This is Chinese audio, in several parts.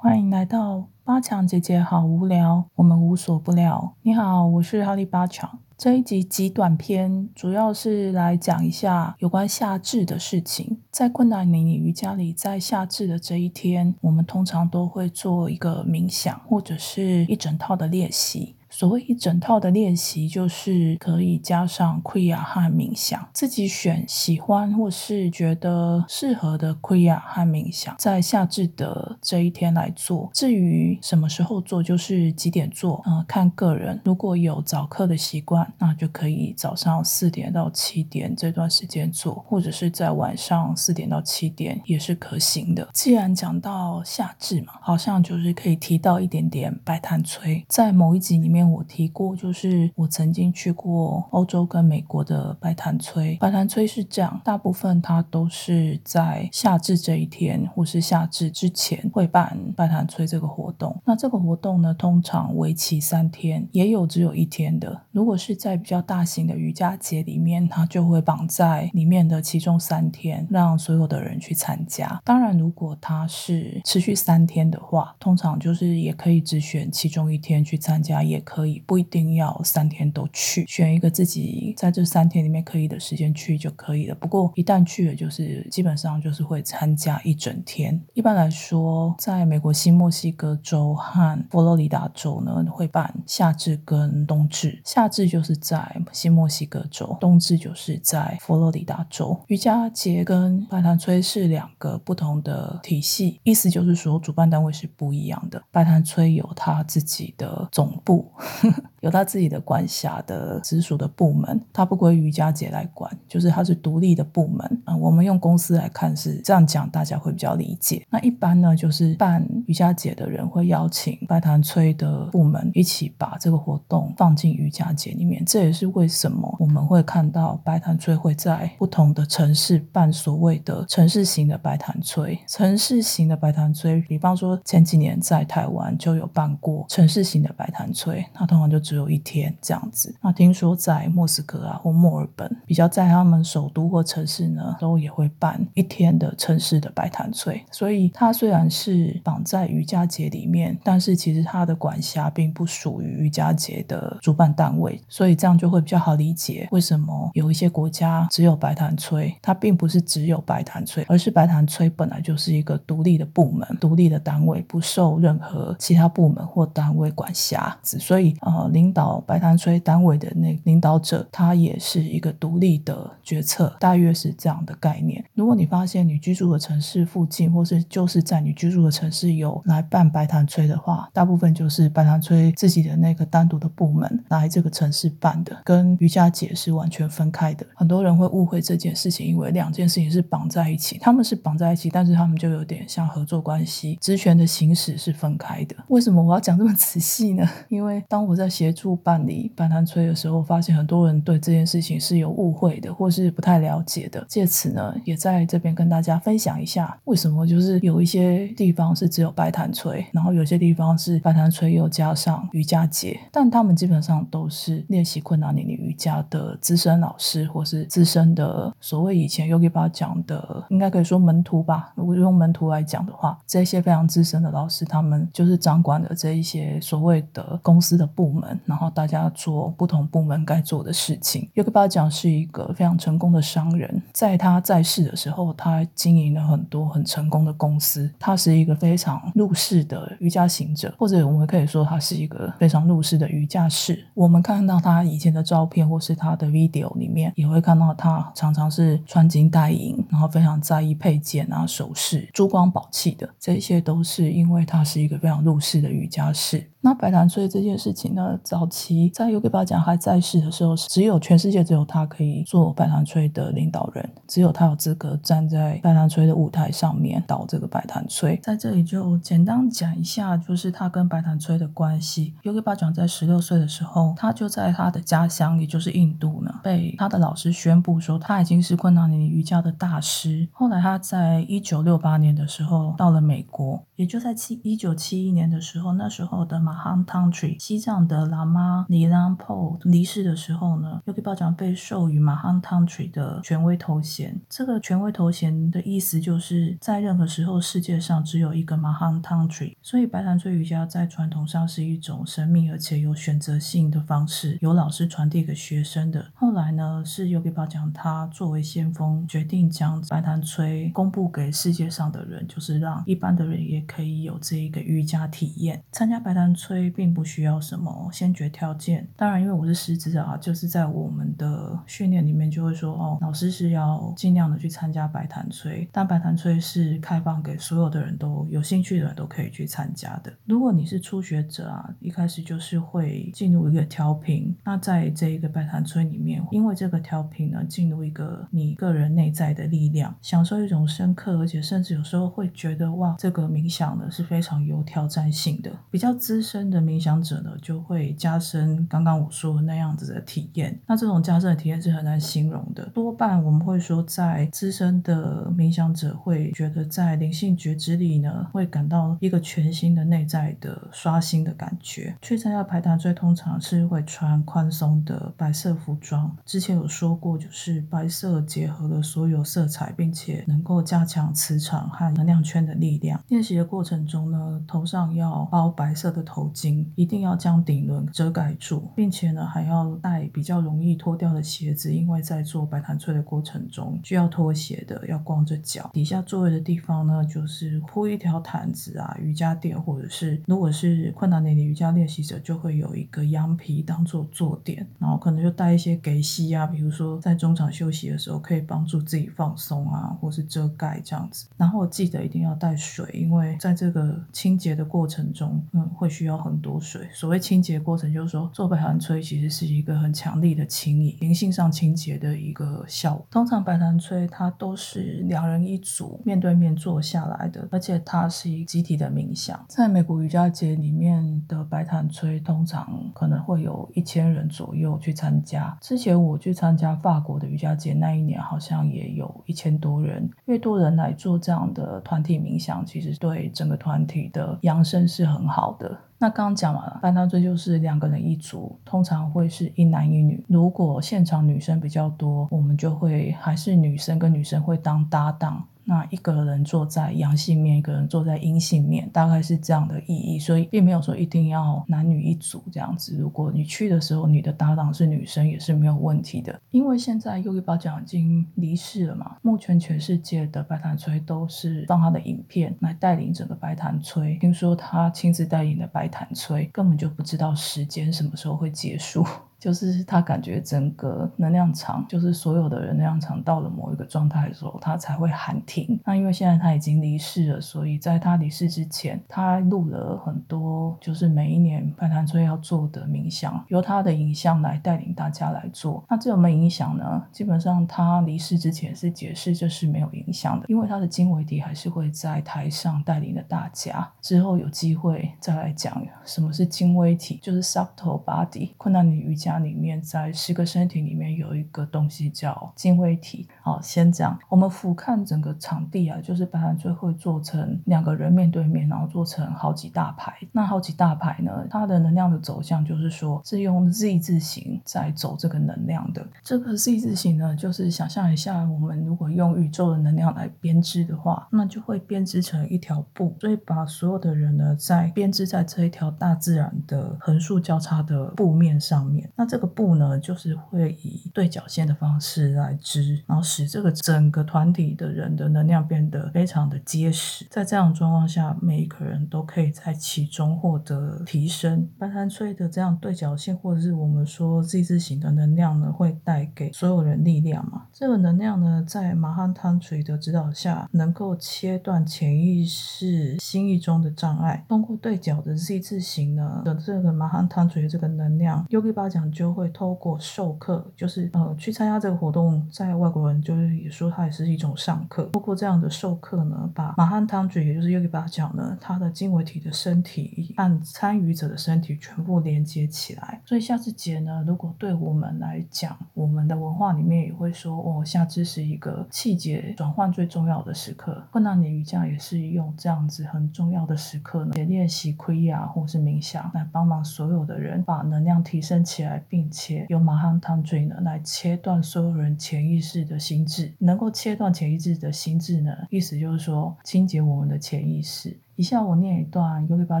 欢迎来到八强姐姐好无聊，我们无所不聊。你好，我是哈利八强。这一集极短篇，主要是来讲一下有关夏至的事情。在困难里，你瑜伽里，在夏至的这一天，我们通常都会做一个冥想，或者是一整套的练习。所谓一整套的练习，就是可以加上 Kriya 和冥想，自己选喜欢或是觉得适合的 Kriya 和冥想，在夏至的这一天来做。至于什么时候做，就是几点做，呃，看个人。如果有早课的习惯，那就可以早上四点到七点这段时间做，或者是在晚上四点到七点也是可行的。既然讲到夏至嘛，好像就是可以提到一点点白炭催，在某一集里面。我提过，就是我曾经去过欧洲跟美国的白潭催。白潭催是这样，大部分它都是在夏至这一天，或是夏至之前会办白潭催这个活动。那这个活动呢，通常为期三天，也有只有一天的。如果是在比较大型的瑜伽节里面，它就会绑在里面的其中三天，让所有的人去参加。当然，如果它是持续三天的话，通常就是也可以只选其中一天去参加，也可。以不一定要三天都去，选一个自己在这三天里面可以的时间去就可以了。不过一旦去了，就是基本上就是会参加一整天。一般来说，在美国新墨西哥州和佛罗里达州呢，会办夏至跟冬至。夏至就是在新墨西哥州，冬至就是在佛罗里达州。瑜伽节跟白潭催是两个不同的体系，意思就是说主办单位是不一样的。白潭催有他自己的总部。呵 呵有他自己的管辖的直属的部门，他不归瑜伽节来管，就是他是独立的部门啊。我们用公司来看是这样讲，大家会比较理解。那一般呢，就是办瑜伽节的人会邀请白潭催的部门一起把这个活动放进瑜伽节里面。这也是为什么我们会看到白潭催会在不同的城市办所谓的城市型的白潭催。城市型的白潭催，比方说前几年在台湾就有办过城市型的白潭催。那通常就只有一天这样子。那听说在莫斯科啊或墨尔本，比较在他们首都或城市呢，都也会办一天的城市的摆摊催。所以它虽然是绑在瑜伽节里面，但是其实它的管辖并不属于瑜伽节的主办单位。所以这样就会比较好理解为什么有一些国家只有摆摊催，它并不是只有摆摊催，而是摆摊催本来就是一个独立的部门、独立的单位，不受任何其他部门或单位管辖。所以。呃，领导白潭吹单位的那领导者，他也是一个独立的决策，大约是这样的概念。如果你发现你居住的城市附近，或是就是在你居住的城市有来办白潭吹的话，大部分就是白潭吹自己的那个单独的部门来这个城市办的，跟瑜伽节是完全分开的。很多人会误会这件事情，因为两件事情是绑在一起，他们是绑在一起，但是他们就有点像合作关系，职权的行使是分开的。为什么我要讲这么仔细呢？因为当我在写协助办理班谈催的时候，发现很多人对这件事情是有误会的，或是不太了解的。借此呢，也在这边跟大家分享一下，为什么就是有一些地方是只有白谈催，然后有些地方是白谈催又加上瑜伽节，但他们基本上都是练习困难年龄瑜伽的资深老师，或是资深的所谓以前 Yogi 巴讲的，应该可以说门徒吧。如果用门徒来讲的话，这些非常资深的老师，他们就是掌管的这一些所谓的公司的。部门，然后大家做不同部门该做的事情。尤克巴讲是一个非常成功的商人，在他在世的时候，他经营了很多很成功的公司。他是一个非常入世的瑜伽行者，或者我们可以说他是一个非常入世的瑜伽士。我们看到他以前的照片或是他的 video 里面，也会看到他常常是穿金戴银，然后非常在意配件啊、首饰、珠光宝气的。这些都是因为他是一个非常入世的瑜伽士。那白兰翠这件事情呢？早期在 U 给巴讲还在世的时候，只有全世界只有他可以做白兰翠的领导人，只有他有资格站在白兰翠的舞台上面导这个白兰翠。在这里就简单讲一下，就是他跟白兰翠的关系。U 给巴讲在十六岁的时候，他就在他的家乡，也就是印度呢，被他的老师宣布说他已经是昆达尼瑜伽的大师。后来他在一九六八年的时候到了美国，也就在七一九七一年的时候，那时候的。马哈 Country 西藏的喇嘛尼兰破离世的时候呢，Yogi 巴掌被授予马汉 Tantri 的权威头衔。这个权威头衔的意思就是在任何时候世界上只有一个马汉 Tantri，所以白檀吹瑜伽在传统上是一种神秘而且有选择性的方式，由老师传递给学生的。后来呢，是 Yogi 巴掌他作为先锋，决定将白檀吹公布给世界上的人，就是让一般的人也可以有这一个瑜伽体验。参加白檀吹并不需要什么先决条件，当然，因为我是师资啊，就是在我们的训练里面就会说，哦，老师是要尽量的去参加白檀吹，但白檀吹是开放给所有的人都有兴趣的人都可以去参加的。如果你是初学者啊，一开始就是会进入一个调频，那在这一个白檀吹里面，因为这个调频呢，进入一个你个人内在的力量，享受一种深刻，而且甚至有时候会觉得哇，这个冥想呢是非常有挑战性的。比较资深的冥想者呢，就会加深刚刚我说那样子的体验。那这种加深的体验是很难形容的。多半我们会说，在资深的冥想者会觉得，在灵性觉知里呢，会感到一个全新的内在的刷新的感觉。去参加排弹最通常是会穿宽松的白色服装。之前有说过，就是白色结合了所有色彩，并且能够加强磁场和能量圈的力量。练习的过程中呢，头上要包。白色的头头巾一定要将顶轮遮盖住，并且呢还要带比较容易脱掉的鞋子，因为在做白檀吹的过程中需要脱鞋的，要光着脚。底下座位的地方呢，就是铺一条毯子啊，瑜伽垫，或者是如果是困难点的瑜伽练习者，就会有一个羊皮当做坐垫，然后可能就带一些给膝啊，比如说在中场休息的时候可以帮助自己放松啊，或是遮盖这样子。然后记得一定要带水，因为在这个清洁的过程中。嗯，会需要有很多水。所谓清洁过程，就是说做白檀吹其实是一个很强力的清理、灵性上清洁的一个效果。通常白檀吹它都是两人一组面对面坐下来的，而且它是一集体的冥想。在美国瑜伽节里面的白檀吹，通常可能会有一千人左右去参加。之前我去参加法国的瑜伽节那一年，好像也有一千多人。越多人来做这样的团体冥想，其实对整个团体的养生是很。好的，那刚刚讲完了，翻到这就是两个人一组，通常会是一男一女。如果现场女生比较多，我们就会还是女生跟女生会当搭档。那一个人坐在阳性面，一个人坐在阴性面，大概是这样的意义，所以并没有说一定要男女一组这样子。如果你去的时候，你的搭档是女生，也是没有问题的。因为现在 Yogi 巴奖已经离世了嘛，目前全世界的白檀吹都是放他的影片来带领整个白檀吹。听说他亲自带领的白檀吹，根本就不知道时间什么时候会结束。就是他感觉整个能量场，就是所有的能量场到了某一个状态的时候，他才会喊停。那因为现在他已经离世了，所以在他离世之前，他录了很多，就是每一年拜坛村要做的冥想，由他的影像来带领大家来做。那这有没有影响呢？基本上他离世之前是解释这是没有影响的，因为他的经纬体还是会在台上带领着大家。之后有机会再来讲什么是经微体，就是 subtle body 困难的瑜伽。家里面，在十个身体里面有一个东西叫精微体。好，先这样，我们俯瞰整个场地啊，就是白兰最会做成两个人面对面，然后做成好几大排。那好几大排呢，它的能量的走向就是说，是用 Z 字形在走这个能量的。这个 Z 字形呢，就是想象一下，我们如果用宇宙的能量来编织的话，那就会编织成一条布，所以把所有的人呢，在编织在这一条大自然的横竖交叉的布面上面。那这个布呢，就是会以对角线的方式来织，然后使这个整个团体的人的能量变得非常的结实。在这样状况下，每一个人都可以在其中获得提升。白檀吹的这样对角线，或者是我们说 Z 字形的能量呢，会带给所有人力量嘛？这个能量呢，在马汉汤锤的指导下，能够切断潜意识心意中的障碍。通过对角的 Z 字形呢的这个马汉汤锤这个能量，Yogi 巴讲。就会透过授课，就是呃去参加这个活动，在外国人就是也说它也是一种上课。透过这样的授课呢，把马汉汤举，也就是 Yogi 巴讲呢，他的经纬体的身体和参与者的身体全部连接起来。所以夏至节呢，如果对我们来讲，我们的文化里面也会说，哦，夏至是一个气节转换最重要的时刻。困难年瑜伽也是用这样子很重要的时刻呢，也练习亏呀或是冥想，来帮忙所有的人把能量提升起来，并且用马汉汤罪呢来切断所有人潜意识的心智，能够切断潜意识的心智呢，意思就是说清洁我们的潜意识。以下我念一段尤里巴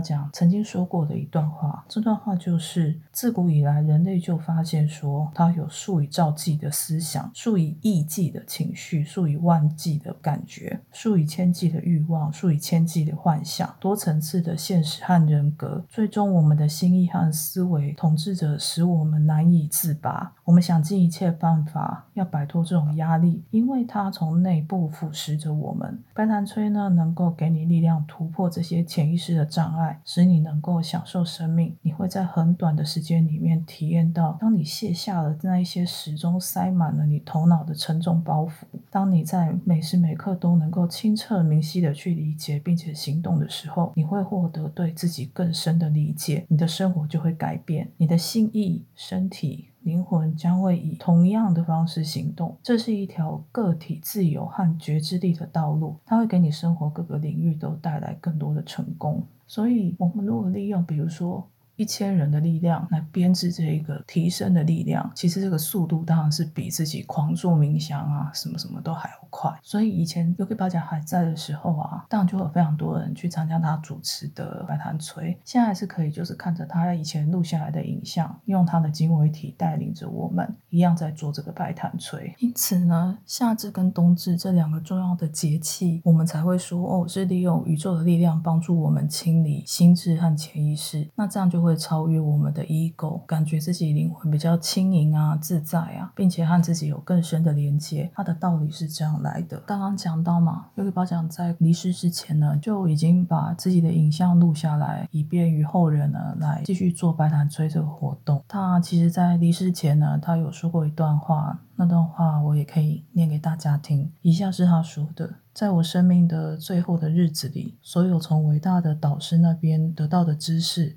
讲曾经说过的一段话。这段话就是：自古以来，人类就发现说，他有数以兆计的思想，数以亿计的情绪，数以万计的感觉，数以千计的欲望，数以千计的幻想，多层次的现实和人格。最终，我们的心意和思维统治着，使我们难以自拔。我们想尽一切办法要摆脱这种压力，因为它从内部腐蚀着我们。白檀吹呢，能够给你力量突破。这些潜意识的障碍，使你能够享受生命。你会在很短的时间里面体验到，当你卸下了那一些始终塞满了你头脑的沉重包袱，当你在每时每刻都能够清澈明晰的去理解并且行动的时候，你会获得对自己更深的理解，你的生活就会改变，你的心意、身体。灵魂将会以同样的方式行动，这是一条个体自由和觉知力的道路，它会给你生活各个领域都带来更多的成功。所以，我们如何利用，比如说。一千人的力量来编织这一个提升的力量，其实这个速度当然是比自己狂做冥想啊什么什么都还要快。所以以前 Yogi 巴甲还在的时候啊，当然就有非常多人去参加他主持的白檀锤。现在是可以就是看着他以前录下来的影像，用他的经纬体带领着我们一样在做这个白檀锤。因此呢，夏至跟冬至这两个重要的节气，我们才会说哦，是利用宇宙的力量帮助我们清理心智和潜意识。那这样就会。会超越我们的 ego，感觉自己灵魂比较轻盈啊、自在啊，并且和自己有更深的连接。它的道理是这样来的。刚刚讲到嘛，尤里巴讲在离世之前呢，就已经把自己的影像录下来，以便于后人呢来继续做白檀吹这个活动。他其实，在离世前呢，他有说过一段话，那段话我也可以念给大家听。以下是他说的：在我生命的最后的日子里，所有从伟大的导师那边得到的知识。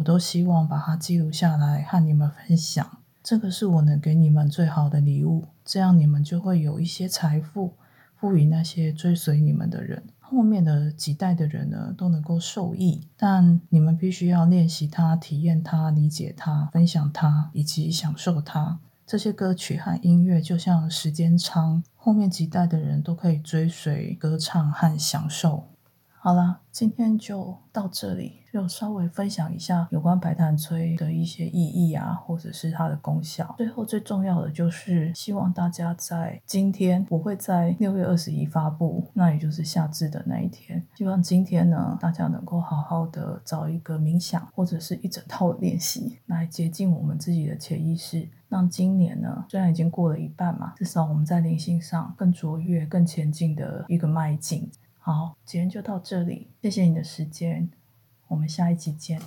我都希望把它记录下来和你们分享，这个是我能给你们最好的礼物。这样你们就会有一些财富，赋予那些追随你们的人。后面的几代的人呢，都能够受益。但你们必须要练习它、体验它、理解它、分享它以及享受它。这些歌曲和音乐就像时间仓，后面几代的人都可以追随、歌唱和享受。好了，今天就到这里。就稍微分享一下有关白檀催的一些意义啊，或者是它的功效。最后最重要的就是希望大家在今天，我会在六月二十一发布，那也就是夏至的那一天。希望今天呢，大家能够好好的找一个冥想或者是一整套练习来接近我们自己的潜意识，让今年呢，虽然已经过了一半嘛，至少我们在灵性上更卓越、更前进的一个迈进。好，今天就到这里，谢谢你的时间。我们下一集见。